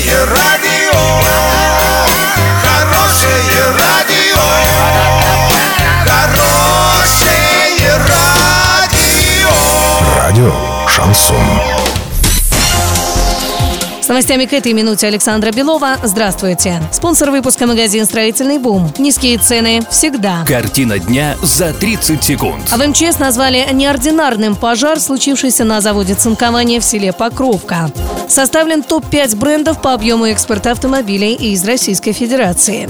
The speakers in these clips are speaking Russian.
Хорошее радио, хорошее радио, хорошее радио. Радио Шансон. С новостями к этой минуте Александра Белова. Здравствуйте. Спонсор выпуска магазин «Строительный бум». Низкие цены всегда. Картина дня за 30 секунд. А в МЧС назвали неординарным пожар, случившийся на заводе цинкования в селе Покровка. Составлен топ-5 брендов по объему экспорта автомобилей из Российской Федерации.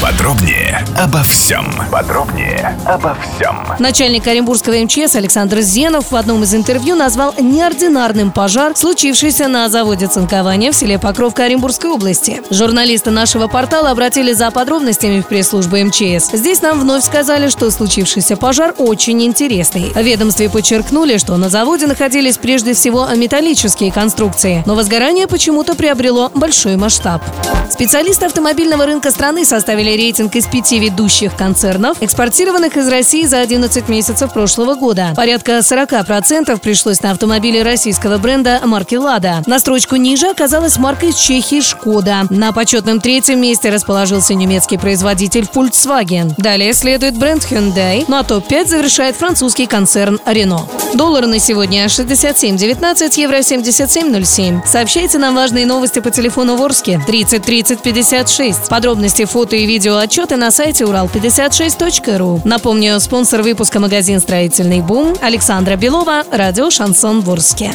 Подробнее обо всем. Подробнее обо всем. Начальник Оренбургского МЧС Александр Зенов в одном из интервью назвал неординарным пожар, случившийся на заводе цинкования в селе Покровка Оренбургской области. Журналисты нашего портала обратились за подробностями в пресс-службу МЧС. Здесь нам вновь сказали, что случившийся пожар очень интересный. В ведомстве подчеркнули, что на заводе находились прежде всего металлические конструкции, но возгорание почему-то приобрело большой масштаб. Специалисты автомобильного рынка страны составили рейтинг из пяти ведущих концернов, экспортированных из России за 11 месяцев прошлого года. Порядка 40% пришлось на автомобили российского бренда марки «Лада». На строчку ниже оказалась марка из Чехии «Шкода». На почетном третьем месте расположился немецкий производитель Volkswagen. Далее следует бренд Hyundai, ну а топ-5 завершает французский концерн Renault. Доллар на сегодня 67.19, евро 77.07. Сообщайте нам важные новости по телефону Ворске 30 30 56. Подробности, фото и видео отчеты на сайте урал56.ру. Напомню, спонсор выпуска магазин «Строительный бум» Александра Белова, радио «Шансон Ворске».